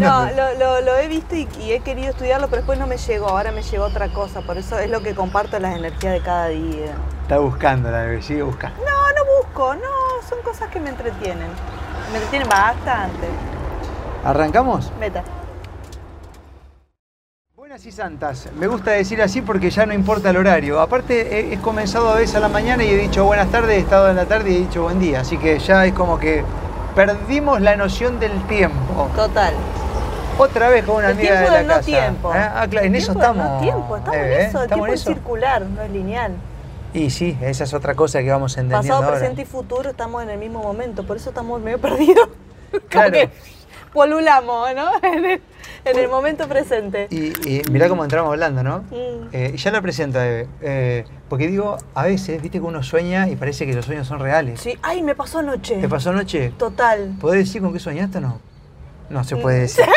No, lo, lo- lo he visto y, y he querido estudiarlo, pero después no me llegó. Ahora me llegó otra cosa, por eso es lo que comparto las energías de cada día. Está buscando la sigue buscando. No, no busco, no, son cosas que me entretienen. Me entretienen bastante. ¿Arrancamos? Meta. Buenas y santas. Me gusta decir así porque ya no importa el horario. Aparte, he, he comenzado a veces a la mañana y he dicho buenas tardes, he estado en la tarde y he dicho buen día. Así que ya es como que perdimos la noción del tiempo. Total. Otra vez con una El amiga tiempo de la no casa. tiempo. ¿Eh? Ah, claro, en El eso estamos. No tiempo, estamos eh, en eso. El ¿Estamos tiempo es circular, no es lineal. Y sí, esa es otra cosa que vamos entendiendo Pasado, ahora. presente y futuro estamos en el mismo momento, por eso estamos medio perdidos. Como Claro. que polulamos, ¿no? En el, en el momento presente. Y, y mirá cómo entramos hablando, ¿no? Mm. Eh, ya la presento, Eve. Eh, porque digo, a veces, viste que uno sueña y parece que los sueños son reales. Sí, ay, me pasó anoche. ¿Te pasó anoche? Total. ¿Podés decir con qué soñaste o no? No se puede decir.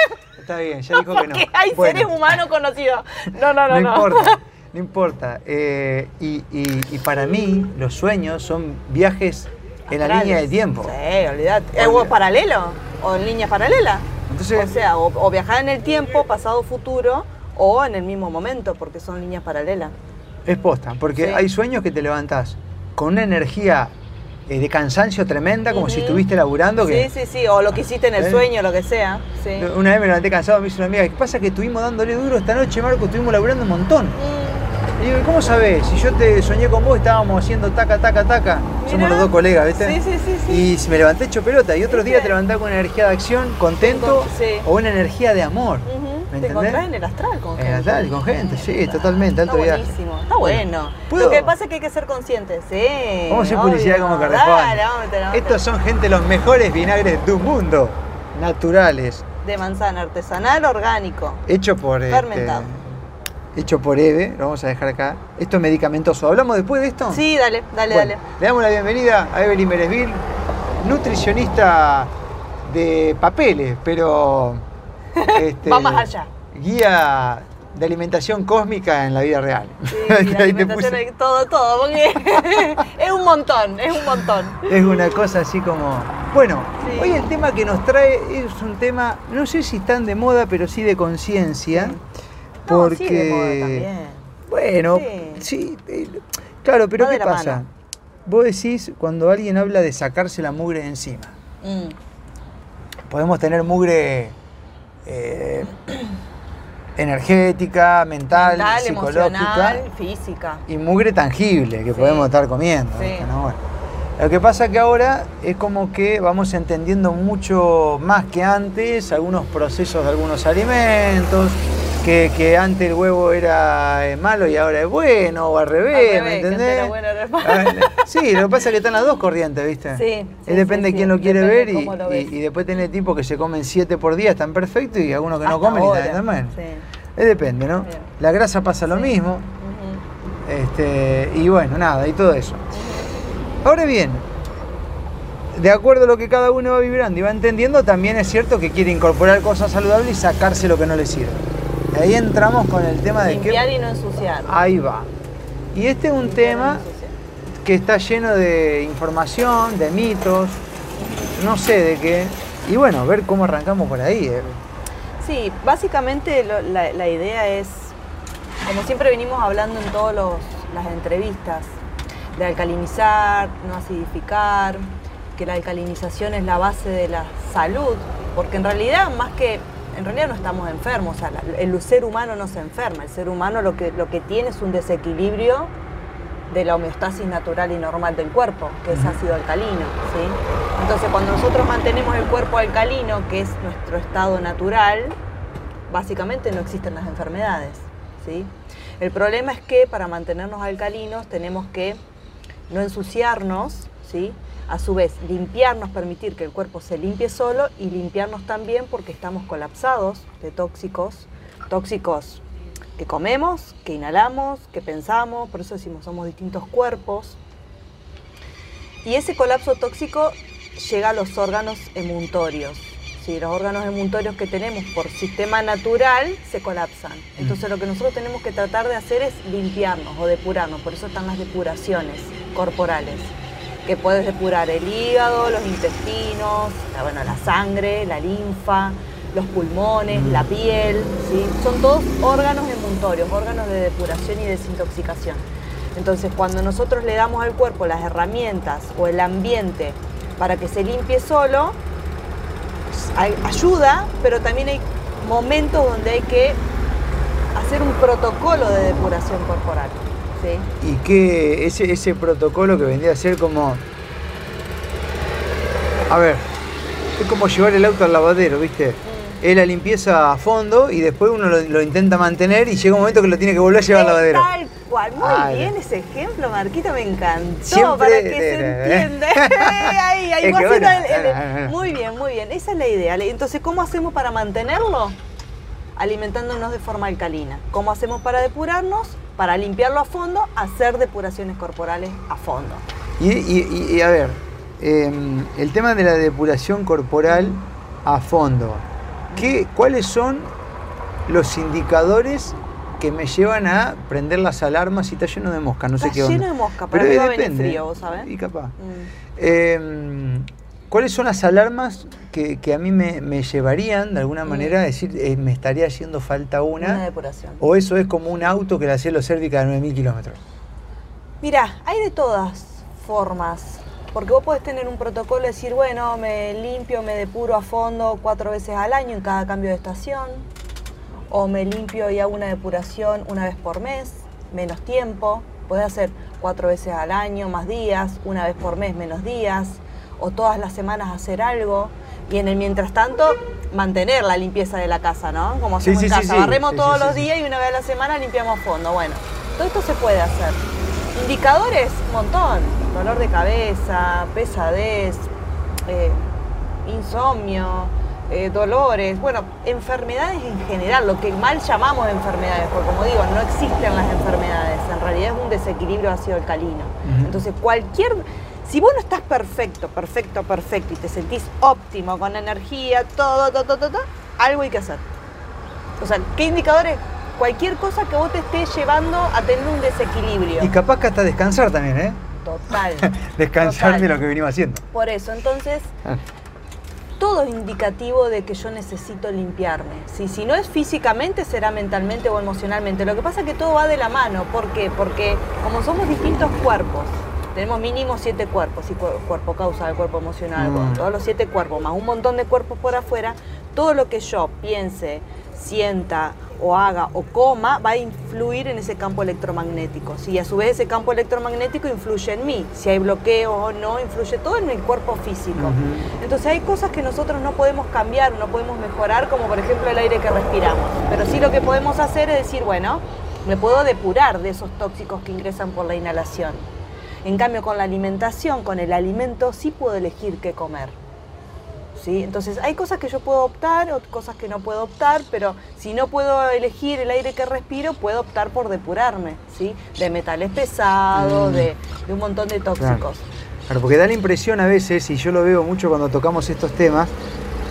Está bien, ya dijo que no. Hay Bueno, seres humanos conocidos. No, no, no, No no. importa, no importa. Eh, y, y- y para mí, los sueños son viajes en la línea de tiempo. Sí, olvidate. ¿Es Olvidate. paralelo? ¿O en línea paralela? Entonces- o sea, o, o viajar en el tiempo, pasado, futuro, o en el mismo momento, porque son líneas paralelas. Es posta, porque Sí. hay sueños que te levantás con una energía eh, de cansancio tremenda, como si estuviste laburando. Que, Sí, sí, sí. O lo que hiciste en el ¿Eh? sueño, lo que sea. Sí. Una vez me levanté cansado, me dice una amiga, ¿qué pasa que estuvimos dándole duro esta noche, Marco? Estuvimos laburando un montón. Mm, Y digo, ¿y ¿cómo sabés? Si yo te soñé con vos, estábamos haciendo taca, taca, taca. Somos los dos colegas, ¿viste? Sí, sí, sí, sí. Y si me levanté hecho pelota. Y otros días te levantás con una energía de acción, contento, Sí. o una energía de amor. Ujú. ¿Me Te entendés? encontrás en el astral con En gente. el astral, con gente, sí, totalmente, alto Está viaje. buenísimo, está bueno. ¿puedo? Lo que pasa es que hay que ser consciente, sí. Vamos a hacer publicidad como corresponde. Estos son gente los mejores vinagres del mundo, naturales, de manzana artesanal orgánico. hecho por este, Fermentado. hecho por Eve, lo vamos a dejar acá. Esto es medicamentoso. ¿Hablamos después de esto? Sí, dale, dale, Bueno, dale. Le damos la bienvenida a Evelyn Meresville, nutricionista de papeles, pero este, Va más allá. Guía de alimentación cósmica en la vida real. Sí, la alimentación, puse- todo, todo, porque es un montón, es un montón. Es una cosa así como. Bueno, Sí. hoy el tema que nos trae es un tema, no sé si tan de moda, pero sí de conciencia. No, Porque. sí, de moda también. Bueno, Sí. eh, claro, pero ¿qué pasa? mano. Vos decís cuando alguien habla de sacarse la mugre de encima. Mm. Podemos tener mugre eh, energética, mental, Mental, psicológica física. y mugre tangible que Sí. podemos estar comiendo. Sí. ¿viste? ¿no? Bueno, lo que pasa que ahora es como que vamos entendiendo mucho más que antes algunos procesos de algunos alimentos, que, que antes el huevo era eh, malo y ahora es bueno, o al revés, Al revés, ¿me entendés? era bueno, ahora es malo. Sí, lo que pasa es que están las dos corrientes, ¿viste? Sí, sí, depende sí, de quién sí, lo quiere ver y, lo y- y después tiene tipos que se comen siete por día, están perfectos, y algunos que no comen y ahora, están mal. sí. Eh, depende, ¿no? Bien. La grasa pasa lo mismo. Este, y bueno, nada, y todo eso. Ahora bien, de acuerdo a lo que cada uno va vibrando y va entendiendo, también es cierto que quiere incorporar cosas saludables y sacarse lo que no le sirve. Ahí entramos con el tema de Limpiar que... y no ensuciar. Ahí va. Y este es un Limpiar y no tema que está lleno de información, de mitos, no sé de qué. Y bueno, ver cómo arrancamos por ahí. eh. Sí, básicamente lo- la, la idea es, como siempre venimos hablando en todas las entrevistas, de alcalinizar, no acidificar, que la alcalinización es la base de la salud, porque en realidad más que, en realidad no estamos enfermos, o sea, la- el ser humano no se enferma, el ser humano lo que, lo que tiene es un desequilibrio de la homeostasis natural y normal del cuerpo, que es ácido alcalino. ¿sí? Entonces, cuando nosotros mantenemos el cuerpo alcalino, que es nuestro estado natural, básicamente no existen las enfermedades. ¿sí? El problema es que para mantenernos alcalinos tenemos que no ensuciarnos, ¿sí? A su vez limpiarnos, permitir que el cuerpo se limpie solo y limpiarnos también porque estamos colapsados de tóxicos, tóxicos que comemos, que inhalamos, que pensamos, por eso decimos somos distintos cuerpos. Y ese colapso tóxico llega a los órganos emuntorios. ¿sí? Los órganos emuntorios que tenemos por sistema natural se colapsan. Entonces lo que nosotros tenemos que tratar de hacer es limpiarnos o depurarnos. Por eso están las depuraciones corporales. Que puedes depurar el hígado, los intestinos, la, bueno, la sangre, la linfa, los pulmones, la piel, ¿sí? son todos órganos emuntorios, órganos de depuración y desintoxicación. Entonces, cuando nosotros le damos al cuerpo las herramientas o el ambiente para que se limpie solo, ayuda, pero también hay momentos donde hay que hacer un protocolo de depuración corporal. ¿Sí? Y que ese, ese protocolo que vendría a ser como. A ver, es como llevar el auto al lavadero, ¿viste? Es la limpieza a fondo y después uno lo, intenta mantener y llega un momento que lo tiene que volver a llevar al lavadero. Tal cual, muy bien ese ejemplo, Marquita, me encantó para que se entienda. Ahí, ahí, muy bien, muy bien, esa es la idea. Entonces, ¿cómo hacemos para mantenerlo? Alimentándonos de forma alcalina. ¿Cómo hacemos para depurarnos? Para limpiarlo a fondo, hacer depuraciones corporales a fondo. Y, a ver, em, el tema de la depuración corporal a fondo, ¿qué, ¿cuáles son los indicadores que me llevan a prender las alarmas y está lleno de mosca? No sé qué onda. lleno de mosca, pero, pero depende. frío, ¿sabes? Y capaz. Mm. Em, ¿Cuáles son las alarmas que, a mí me, llevarían de alguna manera a decir eh, me estaría haciendo falta una? Una depuración. ¿O eso es como un auto que le hacía los cervica de 9.000 kilómetros? Mira, hay de todas formas. Porque vos podés tener un protocolo y decir, bueno, me limpio, me depuro a fondo cuatro veces al año en cada cambio de estación. O me limpio y hago una depuración una vez por mes, menos tiempo. Podés hacer cuatro veces al año, más días, una vez por mes, menos días o todas las semanas hacer algo y en el mientras tanto mantener la limpieza de la casa, ¿no? Como hacemos en casa, barremos todos los días y una vez a la semana limpiamos fondo. Bueno, todo esto se puede hacer. Indicadores, un montón. Dolor de cabeza, pesadez, eh, insomnio, eh, dolores, bueno, enfermedades en general, lo que mal llamamos enfermedades, porque como digo, no existen las enfermedades, en realidad es un desequilibrio ácido alcalino. Entonces, cualquier si vos no estás perfecto, perfecto, perfecto y te sentís óptimo, con energía, todo, todo, todo, todo, algo hay que hacer. O sea, ¿qué indicadores? Cualquier cosa que vos te estés llevando a tener un desequilibrio. Y capaz que hasta descansar también, ¿eh? Total. descansar de lo que venimos haciendo. Por eso, entonces, ah. todo es indicativo de que yo necesito limpiarme. Si no es físicamente, será mentalmente o emocionalmente. Lo que pasa es que todo va de la mano. ¿Por qué? Porque como somos distintos cuerpos, tenemos mínimo siete cuerpos, y cuerpo causal, cuerpo emocional, mm. todos los siete cuerpos, más un montón de cuerpos por afuera, todo lo que yo piense, sienta o haga o coma va a influir en ese campo electromagnético. Si a su vez ese campo electromagnético influye en mí, si hay bloqueo o no, influye todo en el cuerpo físico. Entonces hay cosas que nosotros no podemos cambiar, no podemos mejorar, como por ejemplo el aire que respiramos. Pero sí lo que podemos hacer es decir, bueno, me puedo depurar de esos tóxicos que ingresan por la inhalación. En cambio, con la alimentación, con el alimento, sí puedo elegir qué comer. ¿Sí? Entonces, hay cosas que yo puedo optar, cosas que no puedo optar, pero si no puedo elegir el aire que respiro, puedo optar por depurarme, ¿sí? De metales pesados, mm. de, un montón de tóxicos. Claro. porque da la impresión a veces, y yo lo veo mucho cuando tocamos estos temas,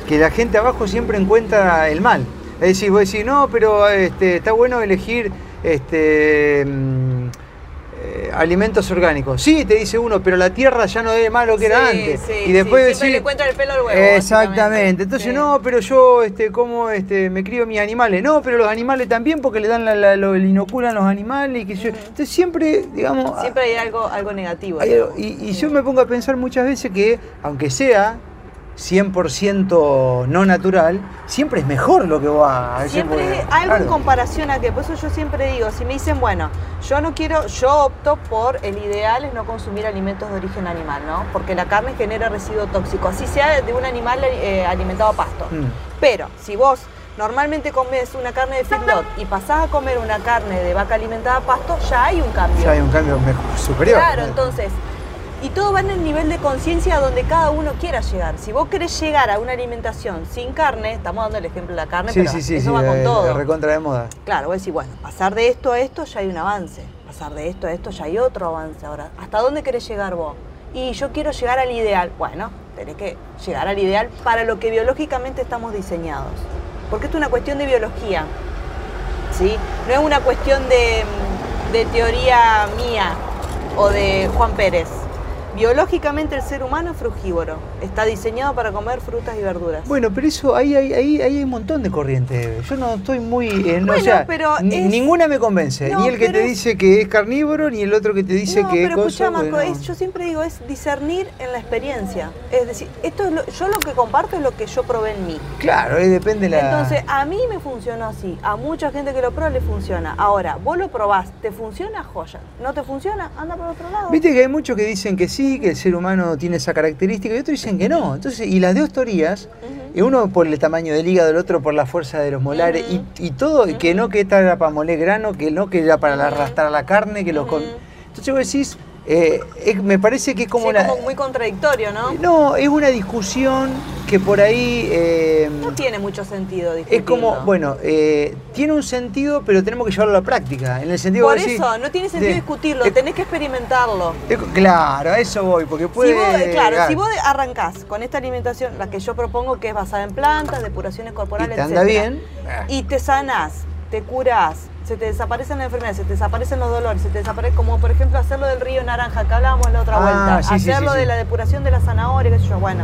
que la gente abajo siempre encuentra el mal. Es decir, vos decís, no, pero este, está bueno elegir este, mm, eh, alimentos orgánicos. Sí, te dice uno, pero la tierra ya no es más lo que era antes. y después decir, le encuentra el pelo al huevo. Exactamente. Entonces, no, pero yo este, como este, me crío mis animales. No, pero los animales también porque le dan la, lo, inoculan los animales. Y que Entonces siempre, digamos. Siempre hay algo, algo negativo. y yo me pongo a pensar muchas veces que, aunque sea 100% no natural, siempre es mejor lo que va a Siempre algo en comparación a que, por eso yo siempre digo, si me dicen, bueno, yo no quiero, yo opto por el ideal es no consumir alimentos de origen animal, ¿no? Porque la carne genera residuo tóxico, así sea de un animal eh, alimentado a pasto. Mm. Pero si vos normalmente comes una carne de feedlot y pasás a comer una carne de vaca alimentada a pasto, ya hay un cambio. Ya hay un cambio mejor, superior. Claro, entonces y todo va en el nivel de conciencia donde cada uno quiera llegar. Si vos querés llegar a una alimentación sin carne, estamos dando el ejemplo de la carne, pero eso va con todo. recontra de moda. Claro, vos decís, bueno, pasar de esto a esto ya hay un avance. Pasar de esto a esto ya hay otro avance. Ahora, ¿hasta dónde querés llegar vos? Y yo quiero llegar al ideal. Bueno, tenés que llegar al ideal para lo que biológicamente estamos diseñados. Porque esto es una cuestión de biología. ¿sí? No es una cuestión de, de teoría mía o de Juan Pérez biológicamente el ser humano es frugívoro. Está diseñado para comer frutas y verduras. Bueno, pero eso ahí, ahí, ahí, hay un montón de corrientes. Yo no estoy muy. en Bueno, o sea, pero es- ninguna me convence. No, ni el que te es- dice que es carnívoro, ni el otro que te dice no, que es pero escuchá, cosa, Marco, bueno. es- yo siempre digo, es discernir en la experiencia. Es decir, esto es lo- yo lo que comparto es lo que yo probé en mí. Claro, ahí depende la. Entonces, a mí me funcionó así, a mucha gente que lo prueba le funciona. Ahora, vos lo probás, ¿te funciona? Joya. ¿No te funciona? Anda por otro lado. Viste que hay muchos que dicen que sí, que el ser humano tiene esa característica, y otros dicen que no. Entonces, y las dos teorías, y uno por el tamaño del hígado, el otro por la fuerza de los molares, y, y todo, y que no que era para moler grano, que no que era para arrastrar la carne, que lo con... Ujú. Entonces vos decís, eh, me parece que es como Sí, una... como muy contradictorio, ¿no? No, es una discusión que por ahí... eh, No tiene mucho sentido es como, discutirlo. bueno, eh, tiene un sentido, pero tenemos que llevarlo a la práctica. En el sentido Por de decir, eso, no tiene sentido de- discutirlo, eh, tenés que experimentarlo. eh, claro, a eso voy, porque puede... Si vos, claro, si vos arrancás con esta alimentación, la que yo propongo que es basada en plantas, depuraciones y corporales, te anda etcétera, bien, y te sanás, te curás, se te desaparecen las enfermedades, se te desaparecen los dolores, se te desaparece, como por ejemplo hacerlo del río naranja que hablábamos la otra Ah, vuelta, sí, hacerlo sí, de la depuración de la zanahoria, qué sé yo, bueno,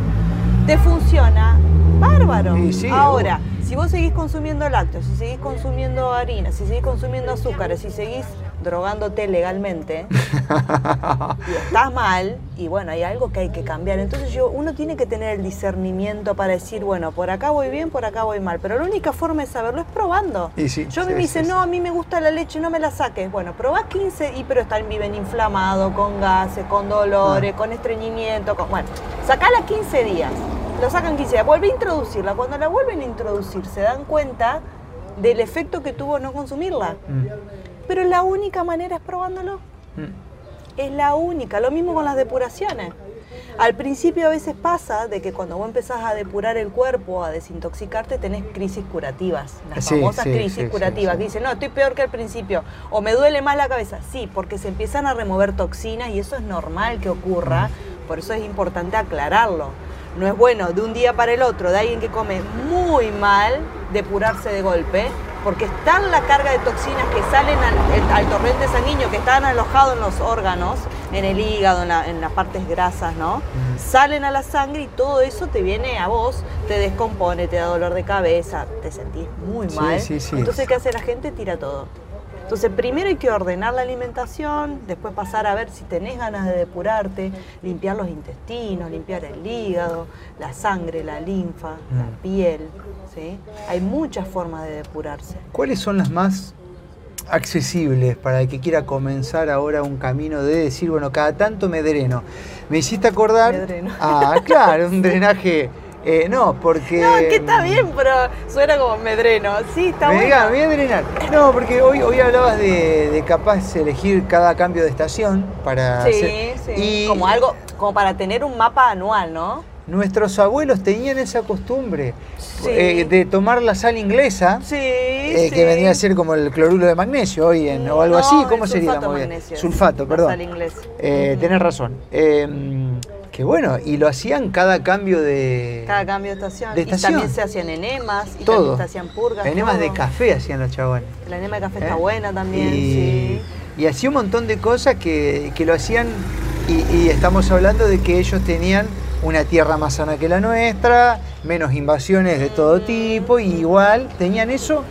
te funciona, bárbaro. Ahora, si vos seguís consumiendo lácteos, si seguís consumiendo harina, si seguís consumiendo azúcares, si seguís drogándote legalmente, y estás mal, y bueno, hay algo que hay que cambiar. Entonces yo, uno tiene que tener el discernimiento para decir, bueno, por acá voy bien, por acá voy mal. Pero la única forma de saberlo es probando. Y sí, yo sí, me dicen, sí, no, a mí me gusta la leche, no me la saques. Bueno, probás 15 y pero están, viven inflamados, con gases, con dolores, Ah. con estreñimiento, con, bueno, sacala 15 días. Lo sacan 15 días, vuelve a introducirla. Cuando la vuelven a introducir, se dan cuenta del efecto que tuvo no consumirla. Mm, Pero la única manera es probándolo. mm. Es la única. Lo mismo con las depuraciones. Al principio a veces pasa de que cuando vos empezás a depurar el cuerpo, a desintoxicarte, tenés crisis curativas. Las Sí, famosas sí, crisis sí, curativas. dicen, no, estoy peor que al principio. O me duele más la cabeza. Sí, porque se empiezan a remover toxinas y eso es normal que ocurra. Por eso es importante aclararlo. No es bueno de un día para el otro de alguien que come muy mal depurarse de golpe, porque es tan la carga de toxinas que salen al, torrente sanguíneo, que están alojados en los órganos, en el hígado, en, la- en las partes grasas, ¿no? Salen a la sangre y todo eso te viene a vos, te descompone, te da dolor de cabeza, te sentís muy Sí, mal. sí, sí. Entonces, ¿qué hace la gente? Tira todo. Entonces, primero hay que ordenar la alimentación, después pasar a ver si tenés ganas de depurarte, limpiar los intestinos, limpiar el hígado, la sangre, la linfa, la Mm. piel. ¿sí? Hay muchas formas de depurarse. ¿Cuáles son las más accesibles para el que quiera comenzar ahora un camino de decir, bueno, cada tanto me dreno? Me hiciste acordar... Me dreno. Ah, claro, un drenaje... eh, no, porque... No, que está bien, pero suena como medreno. Sí, está me bueno. me voy a drenar. No, porque hoy, hoy hablabas de, de capaz elegir cada cambio de estación para Sí, hacer- sí. Y Como algo, como para tener un mapa anual, ¿no? nuestros abuelos tenían esa costumbre Sí. eh, de tomar la sal inglesa, Sí, eh, sí. que vendría a ser como el cloruro de magnesio hoy en, o algo No, así. el ¿Cómo sería? magnesio. Sulfato, La perdón. sal inglesa. Eh. Tenés razón. Eh, que bueno, y lo hacían cada cambio de. Cada cambio de estación. de Y también se hacían enemas, y todo. también se hacían purgas. Enemas de café hacían los chabones. La enema de café ¿eh? está buena también, y, sí. y hacía un montón de cosas que, que lo hacían. Y, y estamos hablando de que ellos tenían una tierra más sana que la nuestra, menos invasiones de todo tipo, y igual tenían eso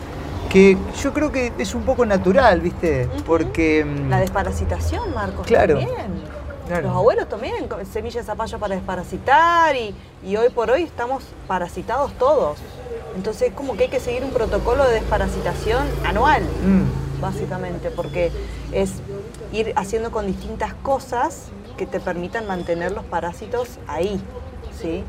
que yo creo que es un poco natural, ¿viste? Porque. mm, La desparasitación, Marcos, Claro. también. Claro. Los abuelos también, semillas de zapallo para desparasitar y, y hoy por hoy estamos parasitados todos. Entonces es como que hay que seguir un protocolo de desparasitación anual, mm, básicamente, porque es ir haciendo con distintas cosas que te permitan mantener los parásitos ahí, ¿sí?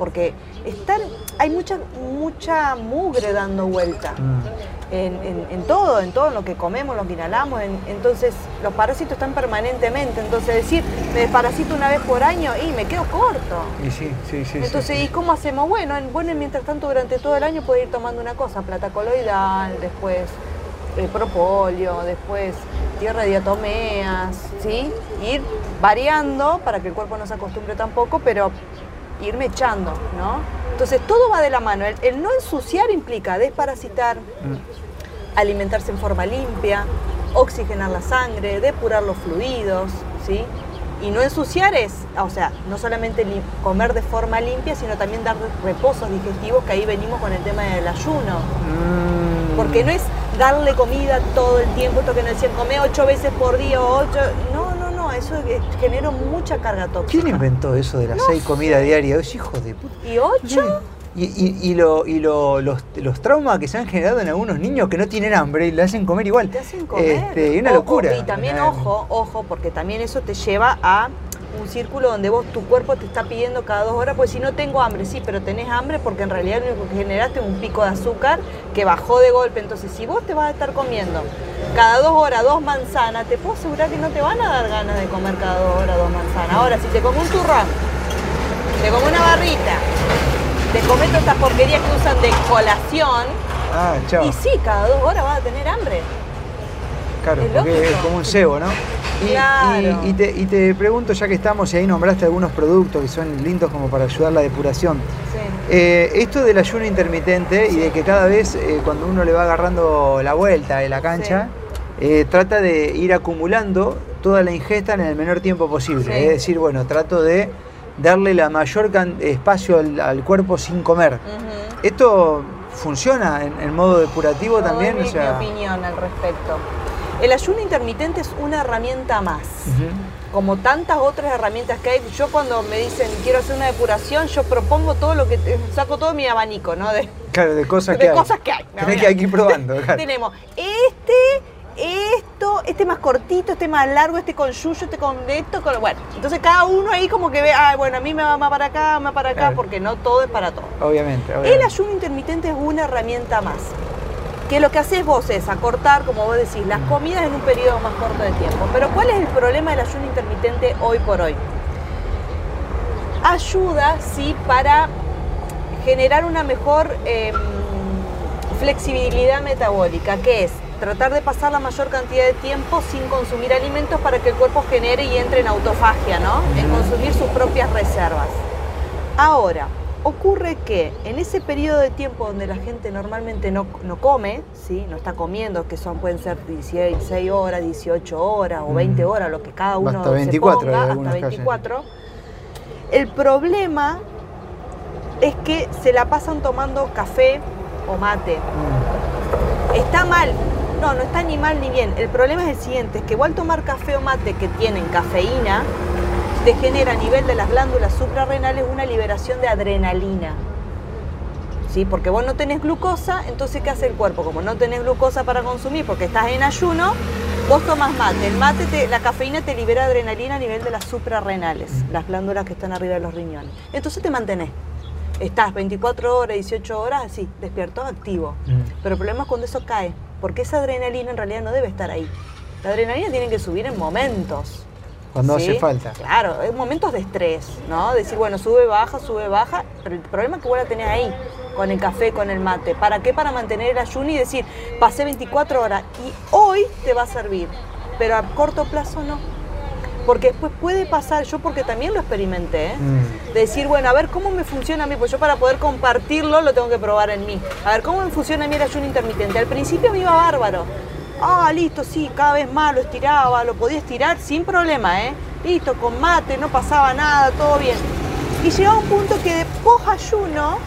Porque están, hay mucha, mucha mugre dando vuelta mm. en, en- en todo, en todo lo que comemos, lo que inhalamos. en- entonces, los parásitos están permanentemente. Entonces, decir, me desparasito una vez por año y me quedo corto. Y sí, sí, sí. sí, Entonces, sí. ¿y cómo hacemos? Bueno, en, bueno, mientras tanto, durante todo el año puede ir tomando una cosa, plata coloidal, después eh, propóleo, después tierra de diatomeas, ¿sí? Ir variando para que el cuerpo no se acostumbre tampoco, pero irme echando, ¿no? Entonces, todo va de la mano. El, el no ensuciar implica desparasitar, Mm. alimentarse en forma limpia, oxigenar la sangre, depurar los fluidos, ¿sí? Y no ensuciar es, o sea, no solamente comer de forma limpia, sino también dar reposos digestivos, que ahí venimos con el tema del ayuno. Mm. Porque no es darle comida todo el tiempo, esto que nos decían, come ocho veces por día o ocho. No, no, no, eso es- genera mucha carga tóxica. ¿Quién inventó eso de las seis comidas diarias? Es hijo de puta. ¿Y ocho? Y, y- y lo- y lo- los, los traumas que se han generado en algunos niños que no tienen hambre y le hacen comer igual. Te hacen comer. Este, una Ojo, locura. Y también, ojo, ojo, porque también eso te lleva a un círculo donde vos, tu cuerpo te está pidiendo cada dos horas, pues si no tengo hambre, sí, pero tenés hambre porque en realidad lo único que generaste es un pico de azúcar que bajó de golpe. Entonces, si vos te vas a estar comiendo cada dos horas dos manzanas, te puedo asegurar que no te van a dar ganas de comer cada dos horas dos manzanas. Ahora, si te comes un turrón, te comes una barrita, te comes todas estas porquerías que usan de colación, Ah, chao. y sí, cada dos horas vas a tener hambre. Claro, Es porque es como un cebo, ¿no? Y, Claro. y- y te, y te pregunto, ya que estamos y ahí nombraste algunos productos que son lindos como para ayudar la depuración. Sí. Eh, esto del ayuno intermitente y de que cada vez eh, cuando uno le va agarrando la vuelta de la cancha, eh, trata de ir acumulando toda la ingesta en el menor tiempo posible. Sí. Es decir, bueno, trato de darle la mayor espacio al, al cuerpo sin comer. ¿Esto funciona en, en modo depurativo Te doy también? mi, O sea, mi opinión al respecto. El ayuno intermitente es una herramienta más. Como tantas otras herramientas que hay, yo cuando me dicen quiero hacer una depuración, yo propongo todo lo que te- saco todo mi abanico, ¿no? De, Claro, de cosas de que hay. cosas que hay. ¿no? Tenés que ir probando, claro. Tenemos este, esto, este más cortito, este más largo, este con yuyo, este con esto, con bueno. Entonces cada uno ahí como que ve, ah, bueno, a mí me va más para acá, más para acá, Claro. porque no todo es para todo. Obviamente, El ayuno intermitente es una herramienta más. Que lo que haces vos es acortar, como vos decís, las comidas en un periodo más corto de tiempo. Pero ¿cuál es el problema del ayuno intermitente hoy por hoy? Ayuda, sí, para generar una mejor em, flexibilidad metabólica, que es tratar de pasar la mayor cantidad de tiempo sin consumir alimentos para que el cuerpo genere y entre en autofagia, ¿no? En consumir sus propias reservas. Ahora, ocurre que en ese periodo de tiempo donde la gente normalmente no, no come, ¿sí? no está comiendo, que son pueden ser 16 horas, 18 horas o 20 Mm. horas, lo que cada uno Hasta 24 se ponga, hasta algunos casos. 24. El problema es que se la pasan tomando café o mate. Mm. Está mal. No, no está ni mal ni bien. El problema es el siguiente, es que igual tomar café o mate que tienen cafeína, te genera a nivel de las glándulas suprarrenales una liberación de adrenalina. ¿Sí? Porque vos no tenés glucosa, entonces ¿qué hace el cuerpo? Como no tenés glucosa para consumir porque estás en ayuno, vos tomas mate. El mate, te- la cafeína te libera adrenalina a nivel de las suprarrenales, las glándulas que están arriba de los riñones. Entonces te mantenés. Estás 24 horas, 18 horas, así, despierto, activo. Mm. Pero el problema es cuando eso cae, porque esa adrenalina en realidad no debe estar ahí. La adrenalina tiene que subir en momentos. Cuando ¿sí? hace falta. Claro, en momentos de estrés, ¿no? Decir, bueno, sube, baja, sube, baja, pero el problema es que vos la tenés ahí, con el café, con el mate. ¿Para qué? Para mantener el ayuno y decir, pasé 24 horas y hoy te va a servir, pero a corto plazo no. Porque después puede pasar, yo porque también lo experimenté, ¿eh? Mm. de decir, bueno, a ver cómo me funciona a mí, pues yo para poder compartirlo lo tengo que probar en mí. A ver cómo me funciona a mí el ayuno intermitente. Al principio me iba bárbaro. Ah, listo, sí, cada vez más lo estiraba, lo podía estirar sin problema, ¿eh? Listo, con mate, no pasaba nada, todo bien. Y llegaba un punto que de ayuno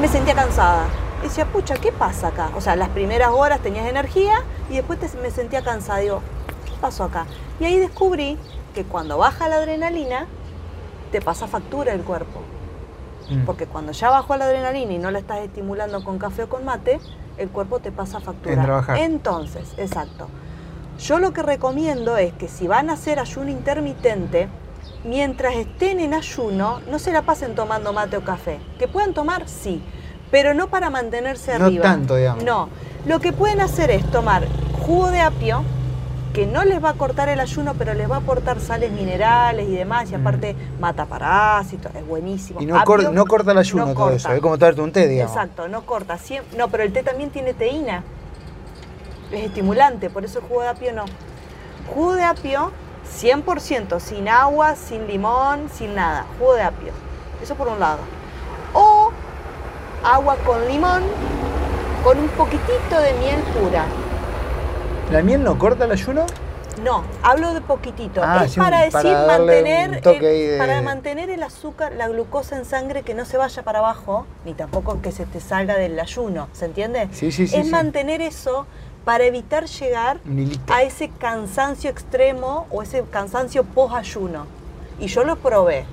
me sentía cansada. Y decía, pucha, ¿qué pasa acá? O sea, las primeras horas tenías energía y después te- me sentía cansada. Digo, ¿qué pasó acá? Y ahí descubrí que cuando baja la adrenalina, te pasa factura el cuerpo. Mm. Porque cuando ya bajó la adrenalina y no la estás estimulando con café o con mate, el cuerpo te pasa factura. En trabajar. Entonces, exacto. Yo lo que recomiendo es que si van a hacer ayuno intermitente, mientras estén en ayuno, no se la pasen tomando mate o café. Que puedan tomar, sí, pero no para mantenerse No arriba. tanto, digamos. No. Lo que pueden hacer es tomar jugo de apio, que no les va a cortar el ayuno, pero les va a aportar sales minerales y demás, y Mm. aparte mata parásitos, es buenísimo. Y no, cor- Apio no corta el ayuno no todo corta. eso, es como tomarte un té, digamos. Exacto, no corta. No, pero el té también tiene teína. Es estimulante, por eso el jugo de apio no. Jugo de apio 100%, sin agua, sin limón, sin nada. Jugo de apio. Eso por un lado. O agua con limón, con un poquitito de miel pura. ¿La miel no corta el ayuno? No, hablo de poquitito. Ah, es sí, para decir para mantener el, para mantener el azúcar, la glucosa en sangre que no se vaya para abajo, ni tampoco que se te salga del ayuno, ¿se entiende? Sí, sí, sí, Es sí. mantener eso para evitar llegar a ese cansancio extremo o ese cansancio post ayuno. Y yo lo probé.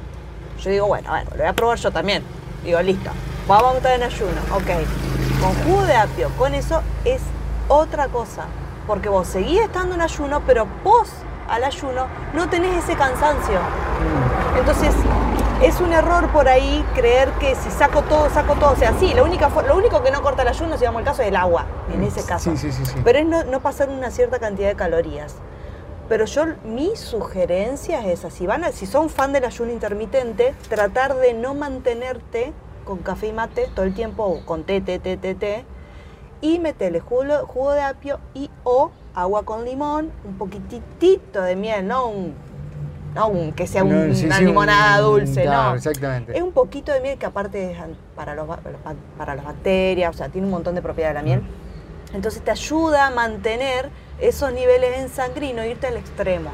Yo digo, bueno, a ver, lo voy a probar yo también. Digo, listo, vamos a estar en ayuno, ok. Con jugo de apio, con eso es otra cosa. Porque vos seguís estando en ayuno, pero post al ayuno no tenés ese cansancio. Mm. Entonces, es un error por ahí creer que si saco todo, saco todo. O sea, sí, lo, única, lo único que no corta el ayuno, si damos el caso, es el agua, en ese caso. Sí, sí, sí, sí. Pero es no, no pasar una cierta cantidad de calorías. Pero yo, mi sugerencia es esa. Si, van a- si son fan del ayuno intermitente, tratar de no mantenerte con café y mate todo el tiempo, o con té, té, té, té, té, y meterle jugo, jugo de apio y o agua con limón, un poquitito de miel, no un, no un- que sea un- sí, una sí, un- limonada dulce, claro, no. Exactamente. Es un poquito de miel que aparte es para, los, para las bacterias, o sea, tiene un montón de propiedades la miel. Entonces te ayuda a mantener esos niveles en sangre y no irte al extremo.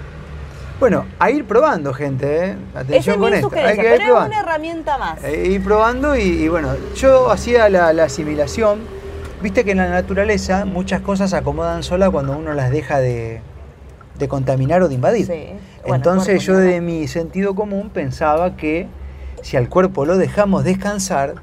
Bueno, a ir probando, gente, ¿eh? Atención es con esto. Hay que ir pero es probando. una herramienta más. Eh, ir probando y, y bueno, yo hacía la, la asimilación. Viste que en la naturaleza muchas cosas se acomodan sola cuando uno las deja de, de contaminar o de invadir. Sí. Bueno, Entonces yo de mi sentido común pensaba que si al cuerpo lo dejamos descansar,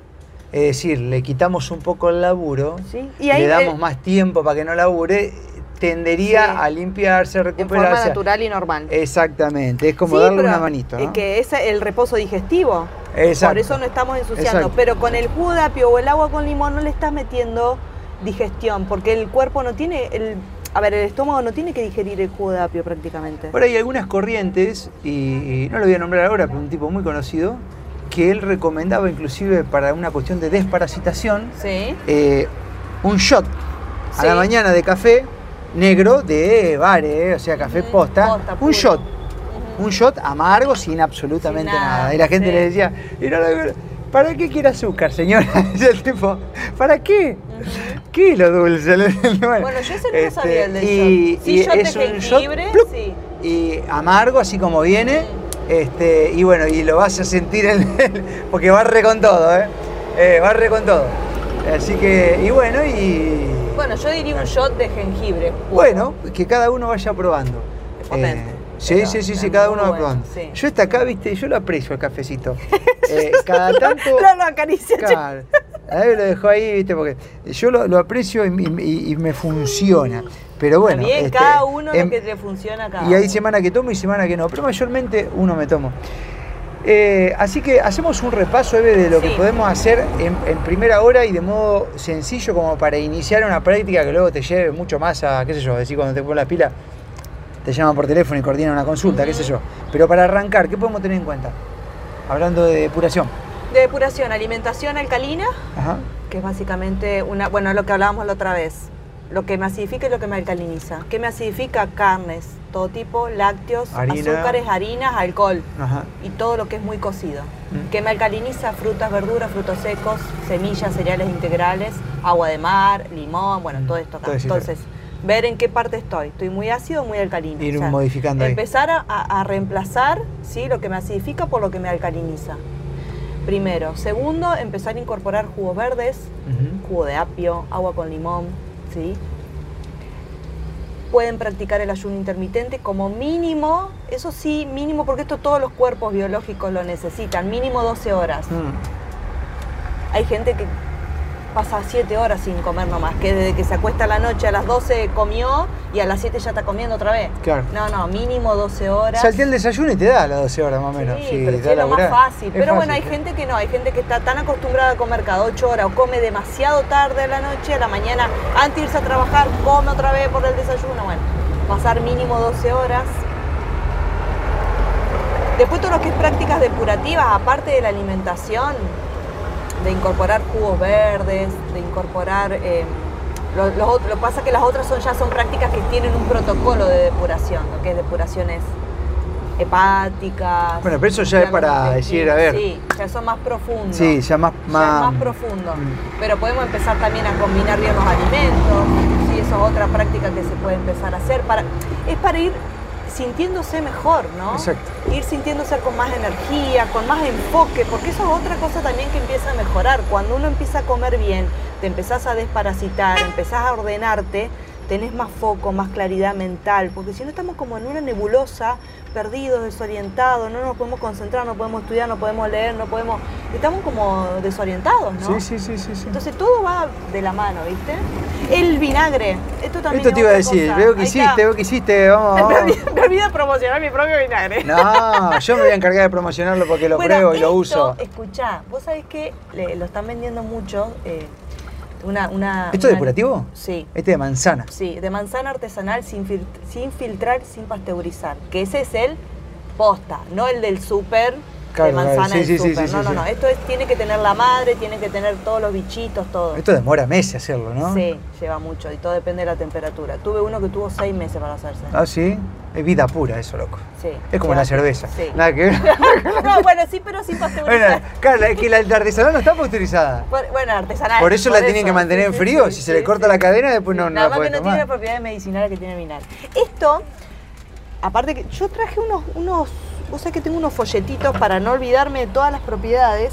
es decir, le quitamos un poco el laburo, Sí, y ahí, le damos más tiempo para que no labure, tendería Sí. a limpiarse, a en forma recuperarse. natural y normal. Exactamente, es como Sí, darle una manito. es ¿no? que es el reposo digestivo. Exacto. Por eso no estamos ensuciando. Exacto. Pero con el jugo de apio o el agua con limón no le estás metiendo digestión, porque el cuerpo no tiene, el, a ver, el estómago no tiene que digerir el jugo de apio prácticamente. Ahora hay algunas corrientes, y, y no lo voy a nombrar ahora, pero un tipo muy conocido, que él recomendaba inclusive para una cuestión de desparasitación, Sí. eh, un shot a Sí. la mañana de café negro de bare, o sea, café Ujú, posta, posta, un puro. shot. Un shot amargo sin absolutamente Sin nada. nada, Y la gente sí. le decía, "Y ¿para qué quiere azúcar, señora? Dice el tipo, ¿para qué? ¿Qué es lo dulce? Bueno, yo ese no sabía, el del Este, y, shot. Sí, y shot de es un shot jengibre, ¡plup! sí. y amargo, así como viene. Este, y bueno, y lo vas a sentir en el- porque barre con todo, ¿eh? Eh, barre con todo. Así que, y bueno, y. Bueno, yo diría un shot de jengibre. puro. Bueno, que cada uno vaya probando. Es potente, Eh, sí, sí, sí, sí, cada uno va probando. sí. Yo está acá, viste, yo lo aprecio el cafecito. Eh, cada tanto. No lo acaricia, che. Claro. A ver, lo dejo ahí, viste, porque yo lo, lo aprecio y, y- y me funciona. Pero bueno. Bien, este, cada uno em- lo que le funciona cada y hay semana que tomo y semana que no, pero mayormente uno me tomo. Eh, así que hacemos un repaso, Eve, de lo que podemos hacer en, en primera hora y de modo sencillo como para iniciar una práctica que luego te lleve mucho más a, qué sé yo, decir cuando te pones la pila, te llaman por teléfono y coordinan una consulta, qué sé yo. Pero para arrancar, ¿qué podemos tener en cuenta? Hablando de depuración. De depuración, alimentación alcalina, Ajá. que es básicamente una, bueno, lo que hablábamos la otra vez. Lo que me acidifica y lo que me alcaliniza. ¿Qué me acidifica? Carnes, todo tipo, lácteos, Harina. azúcares, harinas, alcohol Ajá. y todo lo que es muy cocido. Mm. ¿Qué me alcaliniza? Frutas, verduras, frutos secos, semillas, cereales integrales, agua de mar, limón, bueno, Mm. todo esto acá. Todo. Entonces, ver en qué parte estoy. ¿Estoy muy ácido o muy alcalino? Ir modificando. Empezar a, reemplazar ¿sí? lo que me acidifica por lo que me alcaliniza. Primero. Segundo, empezar a incorporar jugos verdes, jugo de apio, agua con limón, ¿sí? Pueden practicar el ayuno intermitente como mínimo, eso sí, mínimo, porque esto todos los cuerpos biológicos lo necesitan, mínimo 12 horas. Mm. Hay gente que pasa 7 horas sin comer nomás, que desde que se acuesta a la noche a las 12 comió y a las 7 ya está comiendo otra vez. Claro. No, no, mínimo 12 horas. Salté el desayuno y te da las 12 horas más o menos. Sí, Sí, pero es lo más fácil. Es Pero bueno, hay gente que no, hay gente que está tan acostumbrada a comer cada 8 horas o come demasiado tarde a la noche, a la mañana, antes de irse a trabajar, come otra vez por el desayuno. Bueno, pasar mínimo 12 horas. Después todo lo que es prácticas depurativas, aparte de la alimentación, de incorporar jugos verdes, de incorporar... eh, lo, lo que pasa es que las otras son, ya son prácticas que tienen un protocolo de depuración, lo que es depuraciones hepáticas. Bueno, pero eso ya es para decir, a ver. Sí, ya son más profundos. Sí, ya más. Ya más, es más profundo. Mm. Pero podemos empezar también a combinar bien los alimentos. Sí, eso es otra práctica que se puede empezar a hacer. Para, es para ir sintiéndose mejor, ¿no? Exacto. Ir sintiéndose con más energía, con más enfoque, porque eso es otra cosa también que empieza a mejorar. Cuando uno empieza a comer bien, te empezás a desparasitar, empezás a ordenarte, tenés más foco, más claridad mental, porque si no estamos como en una nebulosa, perdidos, desorientados, no nos podemos concentrar, no podemos estudiar, no podemos leer, no podemos... Estamos como desorientados, ¿no? Sí, sí, sí, sí. sí. Entonces todo va de la mano, ¿viste? El vinagre, esto también Esto es te iba a decir, cosa. veo que Ahí hiciste, está. veo que hiciste, vamos, Me olvidé, me olvidé promocionar mi propio vinagre. No, yo me voy a encargar de promocionarlo porque lo Bueno, pruebo y lo uso. Escuchá, vos sabés que le- lo están vendiendo mucho. eh, una, una, ¿Esto es depurativo? Sí. Este de manzana. Sí, de manzana artesanal sin, fil- sin filtrar, sin pasteurizar. Que ese es el posta, no el del súper Claro, de manzana claro, sí, del sí, sí, súper. sí, no, no, no. Esto es, tiene que tener la madre, tiene que tener todos los bichitos, todo. Esto demora meses hacerlo, ¿no? Sí, lleva mucho y todo depende de la temperatura. Tuve uno que tuvo seis meses para hacerse. Ah, sí. Es vida pura eso, loco. Sí. Es como lleva- la cerveza. Sí. Nada que ver. no, bueno, sí, pero sin pasteurizar. bueno, claro, es que la, la artesanal no está pasteurizada. Por- Bueno, artesanal. Por eso la tienen que mantener en frío. Si se le corta la cadena, después no- no Nada la más que no tomar. tiene las propiedades medicinales que tiene vinagre. Esto, aparte que yo traje unos, unos, vos sabés que tengo unos folletitos para no olvidarme de todas las propiedades.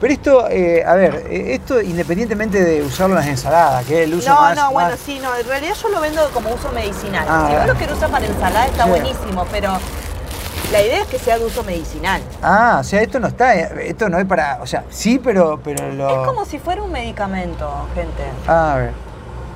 Pero esto, eh, a ver, eh, esto independientemente de usarlo en las ensaladas, que es el uso no, más. no, bueno, más- sí, no, en realidad yo lo vendo como uso medicinal. Ah, si vos bueno. lo querés usar para ensalada está buenísimo, pero la idea es que sea de uso medicinal. Ah, o sea, esto no está, eh, esto no es para, o sea, sí, pero, pero lo. Es como si fuera un medicamento, gente. Ah, a ver,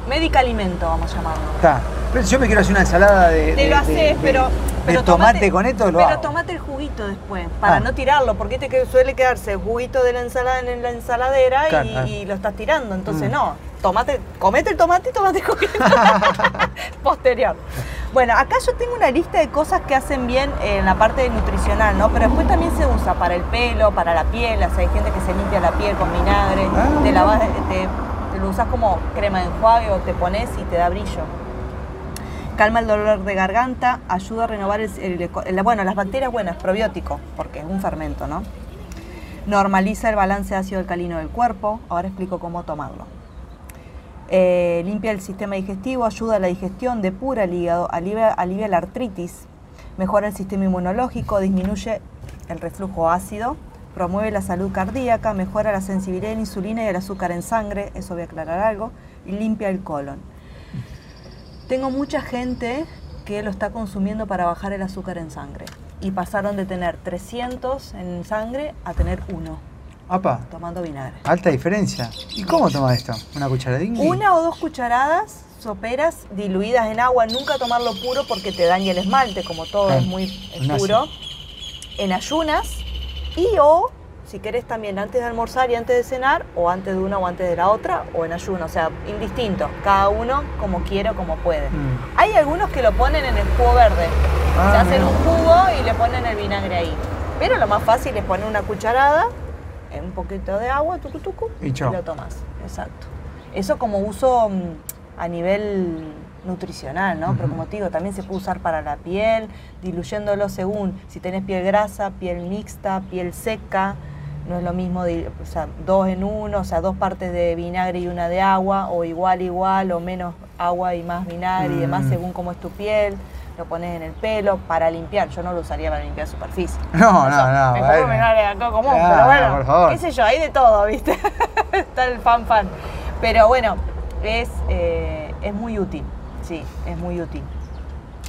Medicalimento, vamos a llamarlo. está. Pero yo me quiero hacer una ensalada de. Te de- lo de- haces, de- pero, de pero tomate tomate- con esto lo Pero hago. tomate el juguito después, para Ah. no tirarlo, porque este que suele quedarse el juguito de la ensalada en la ensaladera Claro, y, ah. y lo estás tirando. Entonces Mm. no, tomate, comete el tomate y tomate el juguito. Posterior. Bueno, acá yo tengo una lista de cosas que hacen bien en la parte nutricional, ¿no? Pero después también se usa para el pelo, para la piel, o sea, hay gente que se limpia la piel con vinagre, Ah. te lavas, te, te lo usas como crema de enjuague o te pones y te da brillo. Calma el dolor de garganta, ayuda a renovar el, bueno, las bacterias buenas, probiótico, porque es un fermento, ¿no? Normaliza el balance ácido-alcalino del cuerpo, ahora explico cómo tomarlo. Eh, limpia el sistema digestivo, ayuda a la digestión, depura el hígado, alivia, alivia la artritis, mejora el sistema inmunológico, disminuye el reflujo ácido, promueve la salud cardíaca, mejora la sensibilidad a la insulina y el azúcar en sangre, eso voy a aclarar algo, y limpia el colon. Tengo mucha gente que lo está consumiendo para bajar el azúcar en sangre y pasaron de tener 300 en sangre a tener uno Apa, tomando vinagre. alta diferencia. ¿Y cómo toma esto? ¿Una cucharadita? Una o dos cucharadas soperas diluidas en agua, nunca tomarlo puro porque te daña el esmalte, como todo es muy puro. En ayunas y o si querés también antes de almorzar y antes de cenar, o antes de una o antes de la otra, o en ayuno, o sea, indistinto, cada uno como quiere o como puede. Mm. Hay algunos que lo ponen en el jugo verde, Ah, se hacen un jugo y le ponen el vinagre ahí. Pero lo más fácil es poner una cucharada un poquito de agua, tucu, tucu, Y chau. lo tomas. Exacto. Eso como uso mm, a nivel nutricional, ¿no? Pero como te digo, también se puede usar para la piel, diluyéndolo según si tenés piel grasa, piel mixta, piel seca. No es lo mismo, di- o sea, dos en uno, o sea, dos partes de vinagre y una de agua, o igual, igual, o menos agua y más vinagre y demás, Mm. según cómo es tu piel. Lo pones en el pelo para limpiar. Yo no lo usaría para limpiar superficie. No, no, Eso, no, Me bueno. vinagre común, pero bueno, por favor. qué sé yo, hay de todo, ¿viste? Está el fan fan. Pero bueno, es, eh, es muy útil, sí, es muy útil.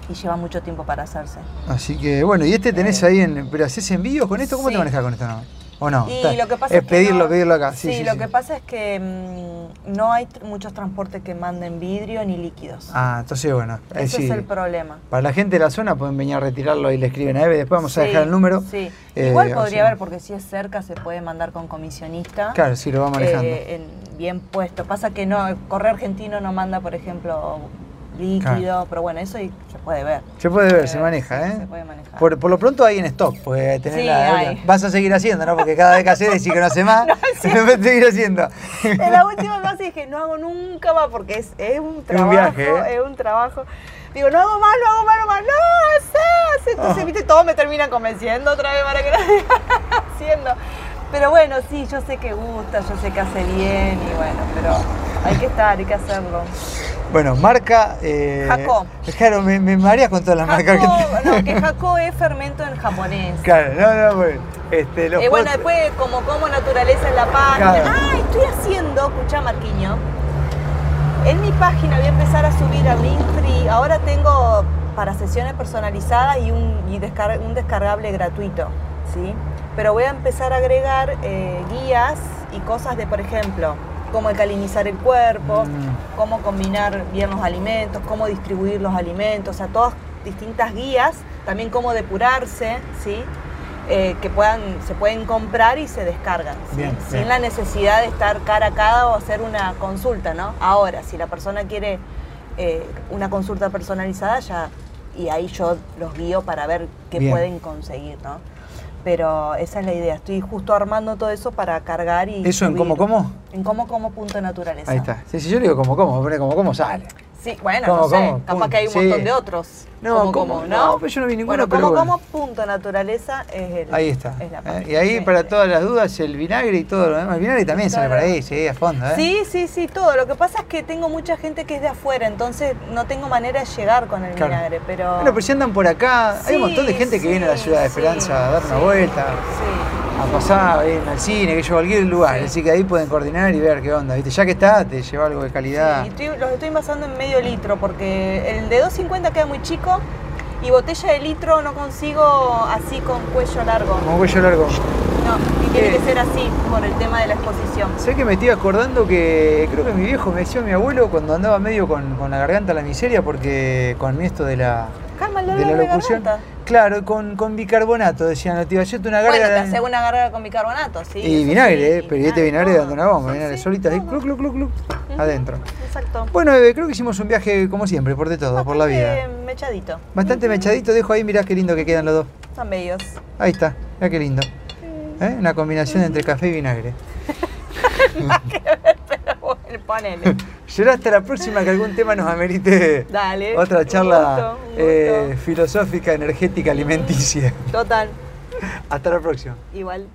Y lleva mucho tiempo para hacerse. Así que bueno, y este tenés ahí en. ¿Pero haces envíos con esto? ¿Cómo te manejas con esto? No? ¿O no? Y Está- lo que pasa es es, que pedirlo, no- pedirlo acá. Sí, Sí, sí, lo sí. que pasa es que mm, no hay muchos transportes que manden vidrio ni líquidos. Ah, entonces bueno. eh, Ese es el problema. Para la gente de la zona pueden venir a retirarlo y le escriben a Eve. Después vamos a dejar el número. Sí. Eh, Igual podría haber, porque si es cerca se puede mandar con comisionista. Claro, sí, lo va manejando. eh, en- bien puesto. Pasa que no, correo argentino no manda, por ejemplo, líquido, Claro. pero bueno, eso y- se puede ver. se puede ver, se ver, maneja, sí, ¿eh? se puede manejar. Por, por lo pronto hay en stock, pues tenés Sí, la- hay. Vas a seguir haciendo, ¿no? Porque cada vez que haces decís que no hace más, No, es vas a seguir haciendo. En la última clase dije, no hago nunca más porque es, es un trabajo, viaje, ¿eh? es un trabajo. Digo, no hago más, no hago más, no hago más, no, haces. Entonces, Ah. viste, todo me termina convenciendo otra vez para que lo haciendo. Pero bueno, sí, yo sé que gusta, yo sé que hace bien y bueno, pero hay que estar, hay que hacerlo. Bueno, marca. Eh, Jaco. Claro, me, me mareas con todas las marcas que no, que Jaco es fermento en japonés. Claro, no, no, bueno. Este, los Eh, bueno, después como como naturaleza en la página. Claro. Ah, estoy haciendo, escucha Marquiño. En mi página voy a empezar a subir al Linktree. Ahora tengo para sesiones personalizadas y un, y descar- un descargable gratuito, ¿sí? Pero voy a empezar a agregar eh, guías y cosas de, por ejemplo, cómo alcalinizar el cuerpo, Mm. cómo combinar bien los alimentos, cómo distribuir los alimentos, o sea, todas distintas guías, también cómo depurarse, ¿sí? Eh, que puedan, se pueden comprar y se descargan, ¿sí? Bien, sin bien. la necesidad de estar cara a cara o hacer una consulta, ¿no? Ahora, si la persona quiere eh, una consulta personalizada, ya, y ahí yo los guío para ver qué Bien. pueden conseguir, ¿no? Pero esa es la idea, estoy justo armando todo eso para cargar y... ¿Eso en cómo, cómo? En cómo como punto naturaleza. Ahí está. Sí, sí, yo le digo como, como, pero como, como sale. Sí, bueno, ¿Cómo, no sé, cómo? capaz Punto. que hay un Sí. montón de otros. No, ¿cómo? No, pero yo no vi ninguno, Bueno, pero como, bueno. como punto naturaleza es el. Ahí está. es la ¿eh? página. Y ahí para todas las dudas, el vinagre y todo lo demás. El vinagre también sale Claro. por ahí, sí, a fondo, ¿eh? Sí, sí, sí, todo. Lo que pasa es que tengo mucha gente que es de afuera, entonces no tengo manera de llegar con el Claro. vinagre, pero. Bueno, pero si andan por acá, hay un montón de gente que viene a la ciudad de Esperanza a dar una vuelta, Sí. A pasar, a ir al cine, que yo cualquier lugar. Sí. Así que ahí pueden coordinar y ver qué onda, ¿viste? Ya que está, te lleva algo de calidad. Sí, estoy- los estoy envasando en medio litro porque el de 250 queda muy chico y botella de litro no consigo así con cuello largo. Como cuello largo. No, y tiene Eh. que ser así por el tema de la exposición. Sé que me estoy acordando que creo que mi viejo me decía mi abuelo cuando andaba medio con, con la garganta a la miseria porque con esto de la, Calma de la locución. garganta. Claro, con, con bicarbonato decían, tío, hacete una Bueno, te hace una garganta con bicarbonato, sí. y vinagre, sí, ¿eh? Pero este vinagre todo. dando una bomba, Sí, vinagre sí, así, todo. cluc, cluc, cluc, cluc, adentro. Exacto. Bueno, Eve, creo que hicimos un viaje como siempre, por de todo, por la vida. Bastante mechadito. Bastante mechadito, dejo ahí, mirá qué lindo que quedan los dos. Son bellos. Ahí está, mirá qué lindo. ¿Eh? Una combinación entre café y vinagre. Ponele. Será hasta la próxima que algún tema nos amerite Dale. otra un charla gusto, un gusto. eh, filosófica, energética, alimenticia. Total. Hasta la próxima. Igual.